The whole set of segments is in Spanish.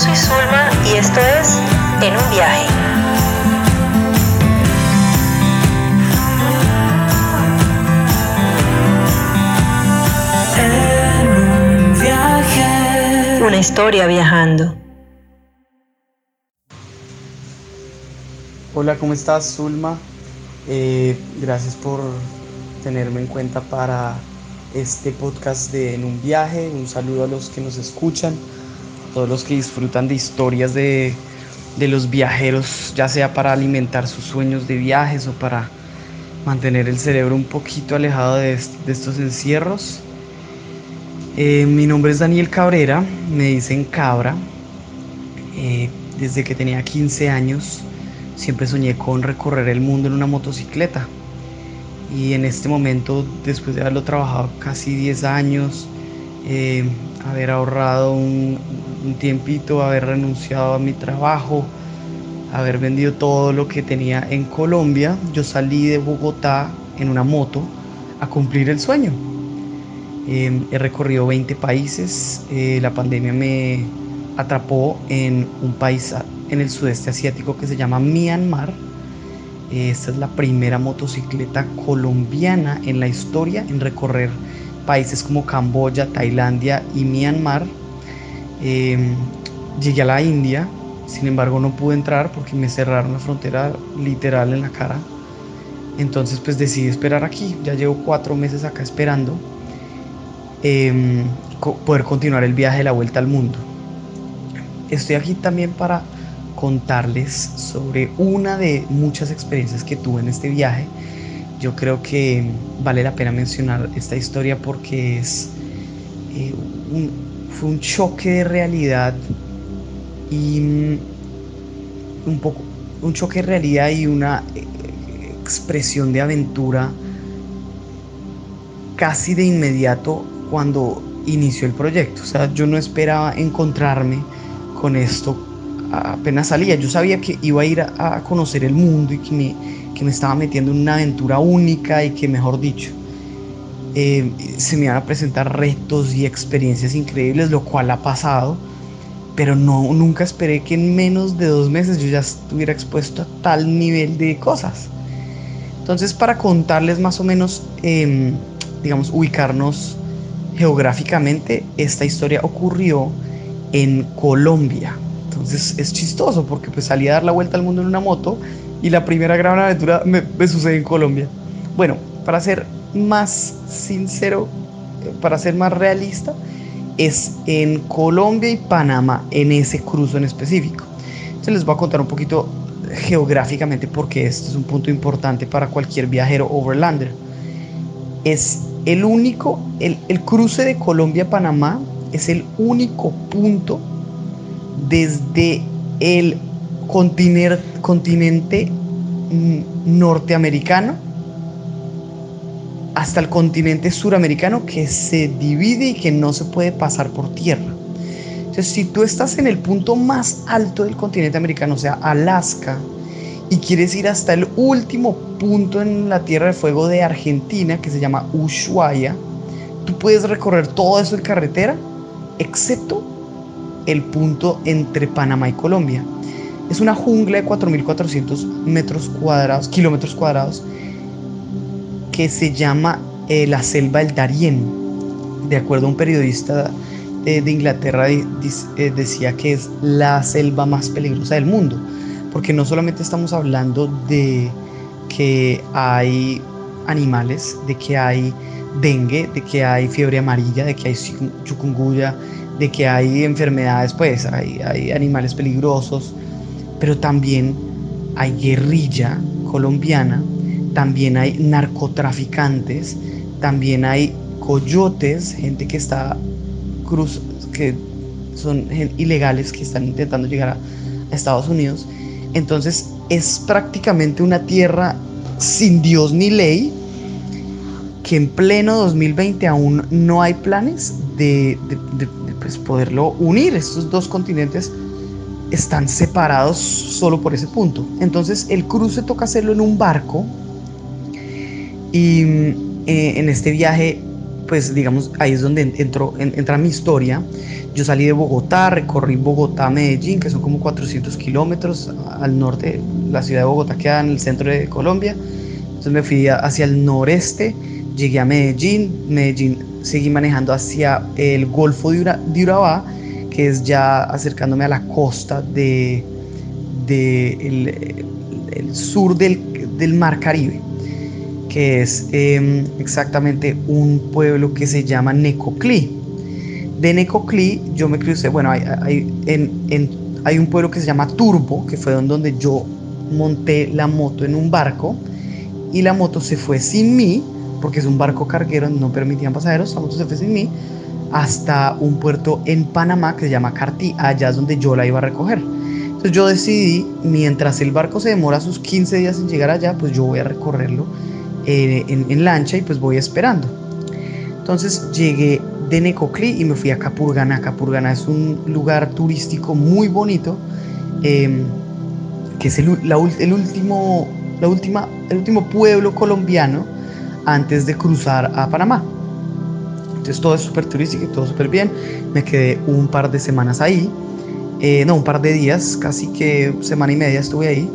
soy Zulma y esto es En un viaje. Una historia viajando. Hola, ¿cómo estás, Zulma? Eh, gracias por tenerme en cuenta para este podcast de En un viaje. Un saludo a los que nos escuchan, todos los que disfrutan de historias de, de los viajeros, ya sea para alimentar sus sueños de viajes o para mantener el cerebro un poquito alejado de, de estos encierros. Eh, mi nombre es Daniel Cabrera, me dicen Cabra. Eh, desde que tenía 15 años siempre soñé con recorrer el mundo en una motocicleta. Y en este momento, después de haberlo trabajado casi 10 años, eh, haber ahorrado un, tiempito, haber renunciado a mi trabajo, haber vendido todo lo que tenía en Colombia, yo salí de Bogotá en una moto a cumplir el sueño. Eh, he recorrido 20 países, eh, la pandemia me atrapó en un país en el sudeste asiático que se llama Myanmar. Esta es la primera motocicleta colombiana en la historia en recorrer países como Camboya, Tailandia y Myanmar. Eh, llegué a la India, sin embargo no pude entrar porque me cerraron la frontera literal en la cara. Entonces pues decidí esperar aquí. Ya llevo cuatro meses acá esperando em, co- poder continuar el viaje de la vuelta al mundo. Estoy aquí también para contarles sobre una de muchas experiencias que tuve en este viaje. Yo creo que vale la pena mencionar esta historia porque es eh, un- fue un choque de realidad y mm, un poco un choque de realidad y una eh, expresión de aventura casi de inmediato cuando inició el proyecto. O sea, yo no esperaba encontrarme con esto apenas salía. Yo sabía que iba a ir a, a conocer el mundo y que me, que me estaba metiendo en una aventura única y que, mejor dicho, eh, se me iban a presentar retos y experiencias increíbles, lo cual ha pasado. Pero no, nunca esperé que en menos de dos meses yo ya estuviera expuesto a tal nivel de cosas. Entonces, para contarles más o menos, em, digamos, ubicarnos geográficamente, esta historia ocurrió en Colombia. Entonces es chistoso porque pues salí a dar la vuelta al mundo en una moto y la primera gran aventura me, me sucede en Colombia. Bueno, para ser más sincero, eh, para ser más realista, es en Colombia y Panamá, en ese cruzo en específico. Entonces les voy a contar un poquito geográficamente porque esto es un punto importante para cualquier viajero overlander. Es el único, el, el cruce de Colombia-Panamá es el único punto desde el continer- continente mm, norteamericano hasta el continente suramericano que se divide y que no se puede pasar por tierra. Entonces, si tú estás en el punto más alto del continente americano, o sea, Alaska, y quieres ir hasta el último punto en la Tierra de Fuego de Argentina, que se llama Ushuaia, tú puedes recorrer todo eso en carretera, excepto el punto entre Panamá y Colombia. Es una jungla de 4.400 metros cuadrados, kilómetros cuadrados, que se llama eh, la selva del Darién. De acuerdo a un periodista de Inglaterra, eh, decía que es la selva más peligrosa del mundo, porque no solamente estamos hablando de que hay animales, de que hay dengue, de que hay fiebre amarilla, de que hay chiku- chikungunya, de que hay enfermedades, pues hay, hay animales peligrosos, pero también hay guerrilla colombiana, también hay narcotraficantes, también hay coyotes, gente que está cruz, que son ilegales que están intentando llegar a, Estados Unidos. Entonces es prácticamente una tierra sin Dios ni ley, que en pleno 2020 aún no hay planes de- de, pues, poderlo unir. Estos dos continentes están separados solo por ese punto. Entonces el cruce toca hacerlo en un barco y eh, en este viaje pues digamos, ahí es donde entro, entra mi historia. Yo salí de Bogotá, recorrí Bogotá, Medellín, que son como 400 kilómetros al norte. La ciudad de Bogotá queda en el centro de Colombia. Entonces me fui hacia el noreste, llegué a Medellín. Medellín seguí manejando hacia el Golfo de, Urabá, es ya acercándome a la costa de, de sur del, del Mar Caribe que es em, exactamente un pueblo que se llama Necoclí. De Necoclí yo me crucé, bueno, hay, hay, un pueblo que se llama Turbo, que fue donde yo monté la moto en un barco y la moto se fue sin mí, porque es un barco carguero, no permitían pasajeros, la moto se fue sin mí, hasta un puerto en Panamá que se llama Cartí, allá es donde yo la iba a recoger. Entonces yo decidí, mientras el barco se demora sus 15 días en llegar allá, pues yo voy a recorrerlo eh, en, lancha y pues voy esperando. Entonces llegué de Necoclí y me fui a Capurganá. Capurganá es un lugar turístico muy bonito, em, que es el, último, la última, el último pueblo colombiano antes de cruzar a Panamá. Entonces todo es súper turístico y todo súper bien. Me quedé un par de semanas ahí. Eh, no, un par de días, casi que semana y media estuve ahí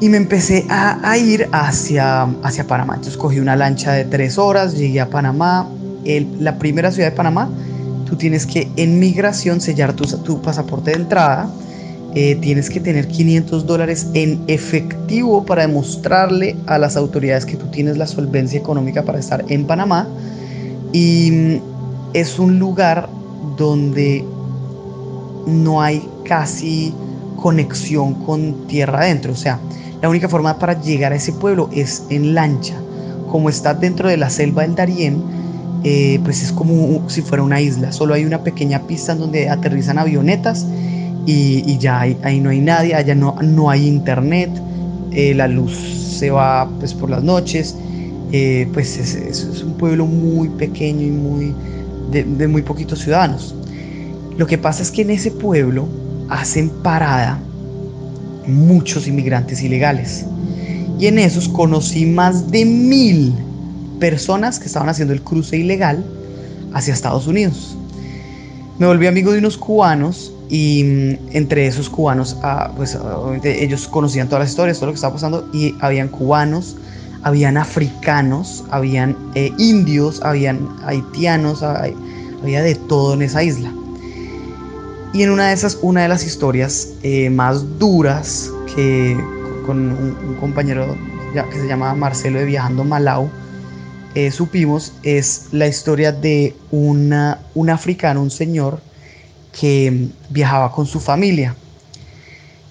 y me empecé a, ir hacia, hacia Panamá. Entonces cogí una lancha de tres horas, llegué a Panamá, la primera ciudad de Panamá. Tú tienes que en migración sellar tu, tu pasaporte de entrada. Eh, tienes que tener 500 dólares en efectivo para demostrarle a las autoridades que tú tienes la solvencia económica para estar en Panamá. Y mm, es un lugar donde no hay casi conexión con tierra adentro. O sea, la única forma para llegar a ese pueblo es en lancha. Como está dentro de la selva del Darién, eh, pues es como si fuera una isla. Solo hay una pequeña pista en donde aterrizan avionetas y, ya ahí no hay nadie, allá no, no hay internet, eh, la luz se va pues por las noches. Eh, pues es, un pueblo muy pequeño y muy de, muy poquitos ciudadanos. Lo que pasa es que en ese pueblo hacen parada muchos inmigrantes ilegales. Y en esos conocí más de mil personas que estaban haciendo el cruce ilegal hacia Estados Unidos. Me volví amigo de unos cubanos y mm, entre esos cubanos, ah, pues obviamente ellos conocían todas las historias, todo lo que estaba pasando y habían cubanos, habían africanos, habían eh, indios, habían haitianos, había de todo en esa isla. Y en una de esas, una de las historias eh, más duras que con un, compañero que se llama Marcelo de Viajando Malau, eh, supimos es la historia de una, un africano, un señor que viajaba con su familia.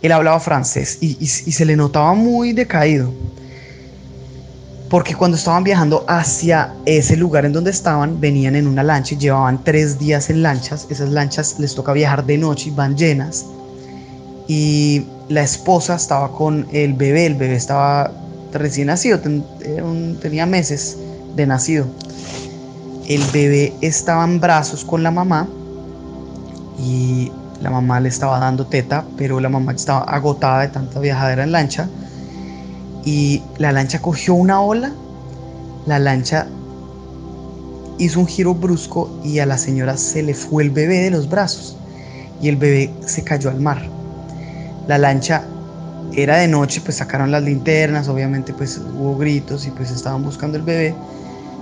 Él hablaba francés y se le notaba muy decaído porque cuando estaban viajando hacia ese lugar en donde estaban, venían en una lancha y llevaban tres días en lanchas. Esas lanchas les toca viajar de noche y van llenas. Y la esposa estaba con el bebé, el bebé estaba recién nacido, tenía meses de nacido. El bebé estaba en brazos con la mamá y la mamá le estaba dando teta, pero la mamá estaba agotada de tanta viajadera en lancha y la lancha cogió una ola, la lancha hizo un giro brusco y a la señora se le fue el bebé de los brazos y el bebé se cayó al mar. La lancha era de noche, pues sacaron las linternas, obviamente pues hubo gritos y pues estaban buscando el bebé,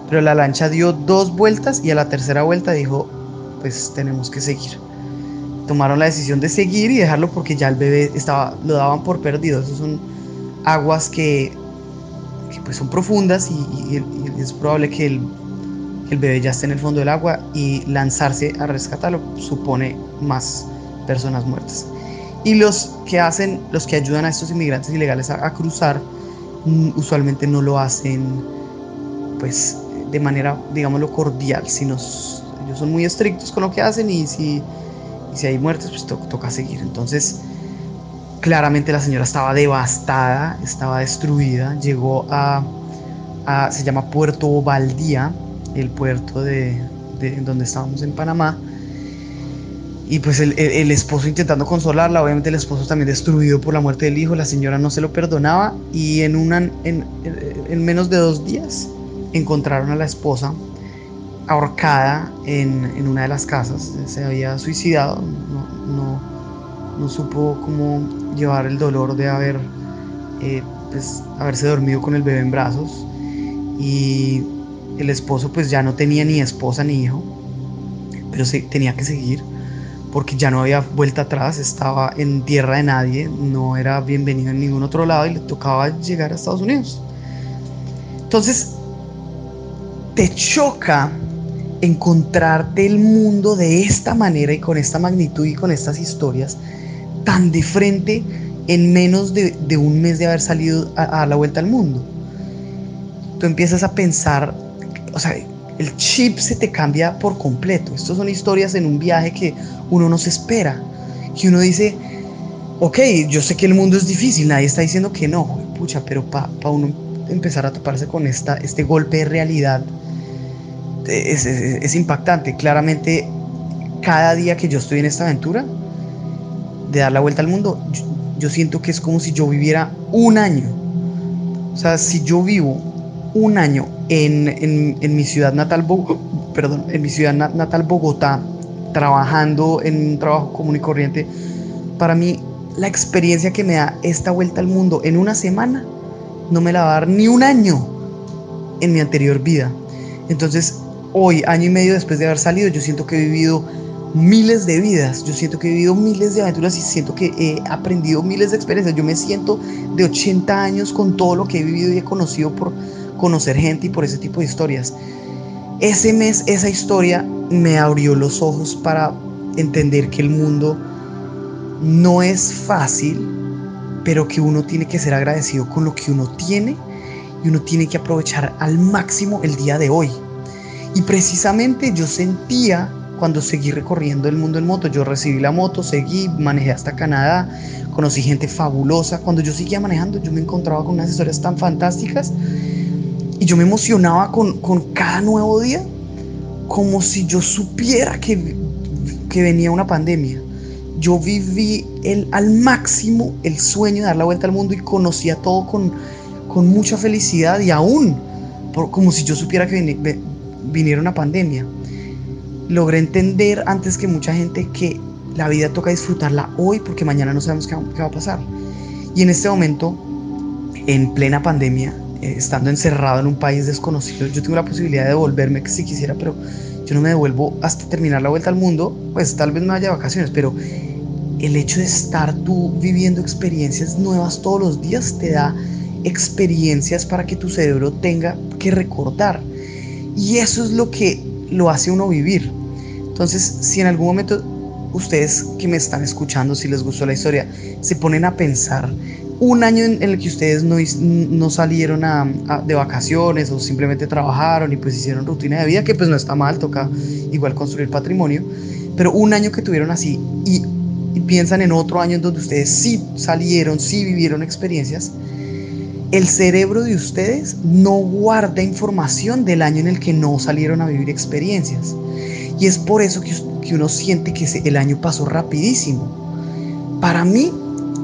pero la lancha dio dos vueltas y a la tercera vuelta dijo, pues tenemos que seguir. Tomaron la decisión de seguir y dejarlo porque ya el bebé estaba, lo daban por perdido. Eso es un, aguas que, pues son profundas y, es probable que el, el, bebé ya esté en el fondo del agua y lanzarse a rescatarlo supone más personas muertas. Y los que hacen, los que ayudan a estos inmigrantes ilegales a, cruzar, mm, usualmente no lo hacen pues de manera, digámoslo, cordial, sino ellos son muy estrictos con lo que hacen y si, si hay muertes, pues toca seguir. Entonces, Claramente la señora estaba devastada, estaba destruida. Llegó a, se llama Puerto Valdía, el puerto de, donde estábamos en Panamá. Y pues el, esposo intentando consolarla, obviamente el esposo también destruido por la muerte del hijo, la señora no se lo perdonaba y en, menos de dos días encontraron a la esposa ahorcada en, una de las casas, se había suicidado, no, supo cómo llevar el dolor de haber, eh, pues, haberse dormido con el bebé en brazos y el esposo pues ya no tenía ni esposa ni hijo, pero se, tenía que seguir porque ya no había vuelta atrás, estaba en tierra de nadie, no era bienvenido en ningún otro lado y le tocaba llegar a Estados Unidos. Entonces, te choca encontrarte el mundo de esta manera y con esta magnitud y con estas historias tan de frente en menos de, un mes de haber salido a, a, la vuelta al mundo. Tú empiezas a pensar, o sea, el chip se te cambia por completo. Estas son historias en un viaje que uno no se espera, que uno dice, ok, yo sé que el mundo es difícil, nadie está diciendo que no, pucha, pero para pa uno empezar a toparse con esta, este golpe de realidad es, impactante. Claramente, cada día que yo estoy en esta aventura de dar la vuelta al mundo, yo, siento que es como si yo viviera un año. O sea, si yo vivo un año en, mi ciudad natal, perdón, en mi ciudad natal Bogotá, trabajando en un trabajo común y corriente, para mí la experiencia que me da esta vuelta al mundo en una semana no me la va a dar ni un año en mi anterior vida. Entonces, hoy, año y medio después de haber salido, yo siento que he vivido miles de vidas, yo siento que he vivido miles de aventuras y siento que he aprendido miles de experiencias. Yo me siento de 80 años con todo lo que he vivido y he conocido por conocer gente y por ese tipo de historias. Ese mes, esa historia me abrió los ojos para entender que el mundo no es fácil, pero que uno tiene que ser agradecido con lo que uno tiene y uno tiene que aprovechar al máximo el día de hoy. Y precisamente yo sentía cuando seguí recorriendo el mundo en moto, yo recibí la moto, seguí, manejé hasta Canadá, conocí gente fabulosa. Cuando yo seguía manejando, yo me encontraba con unas historias tan fantásticas y yo me emocionaba con, cada nuevo día, como si yo supiera que, que venía una pandemia. Yo viví el, al máximo el sueño de dar la vuelta al mundo y conocía todo con, con mucha felicidad y aún como si yo supiera que viniera una pandemia. Logré entender antes que mucha gente que la vida toca disfrutarla hoy porque mañana no sabemos qué, va a pasar. Y en este momento, en plena pandemia, eh, estando encerrado en un país desconocido, yo tengo la posibilidad de devolverme si quisiera, pero yo no me devuelvo hasta terminar la vuelta al mundo, pues tal vez me vaya de vacaciones, pero el hecho de estar tú viviendo experiencias nuevas todos los días te da experiencias para que tu cerebro tenga que recordar. Y eso es lo que lo hace uno vivir. Entonces, si en algún momento ustedes que me están escuchando, si les gustó la historia, se ponen a pensar un año en, el que ustedes no, no salieron de vacaciones o simplemente trabajaron y pues hicieron rutina de vida, que pues no está mal, toca igual construir patrimonio, pero un año que tuvieron así y, y piensan en otro año en donde ustedes sí salieron, sí vivieron experiencias, el cerebro de ustedes no guarda información del año en el que no salieron a vivir experiencias. Y es por eso que, uno siente que el año pasó rapidísimo. Para mí,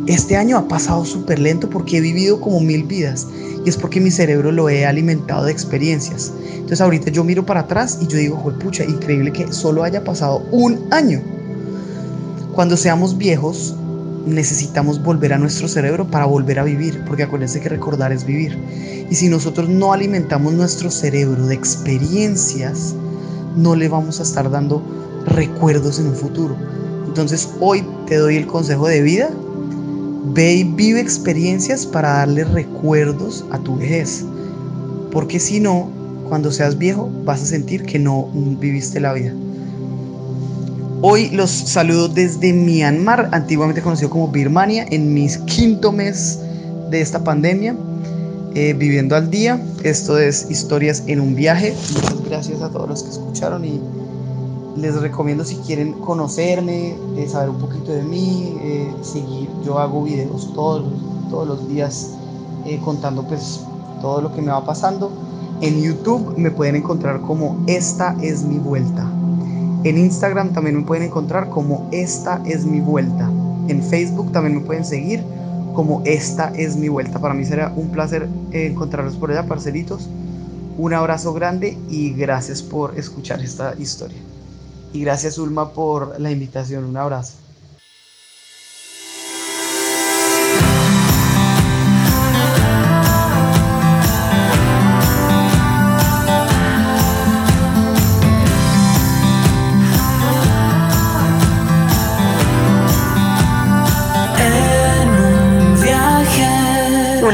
este año ha pasado súper lento porque he vivido como mil vidas. Y es porque mi cerebro lo he alimentado de experiencias. Entonces ahorita yo miro para atrás y yo digo, pucha, increíble que solo haya pasado un año. Cuando seamos viejos, necesitamos volver a nuestro cerebro para volver a vivir, porque acuérdense que recordar es vivir. Y si nosotros no alimentamos nuestro cerebro de experiencias, no le vamos a estar dando recuerdos en un futuro. Entonces hoy te doy el consejo de vida. Ve y vive experiencias para darle recuerdos a tu vejez. Porque si no, cuando seas viejo vas a sentir que no viviste la vida. Hoy los saludo desde Myanmar, antiguamente conocido como Birmania, en mi quinto mes de esta pandemia, eh, viviendo al día. Esto es Historias en un viaje. Muchas gracias a todos los que escucharon y les recomiendo si quieren conocerme, eh, saber un poquito de mí, eh, seguir. Yo hago videos todos, todos los días contando pues todo lo que me va pasando. En YouTube me pueden encontrar como Esta es mi vuelta. En Instagram también me pueden encontrar como Esta es mi vuelta. En Facebook también me pueden seguir como Esta es mi vuelta. Para mí será un placer encontrarlos por allá, parceritos. Un abrazo grande y gracias por escuchar esta historia. Y gracias Ulma por la invitación. Un abrazo.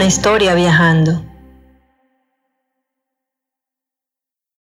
Historia viajando.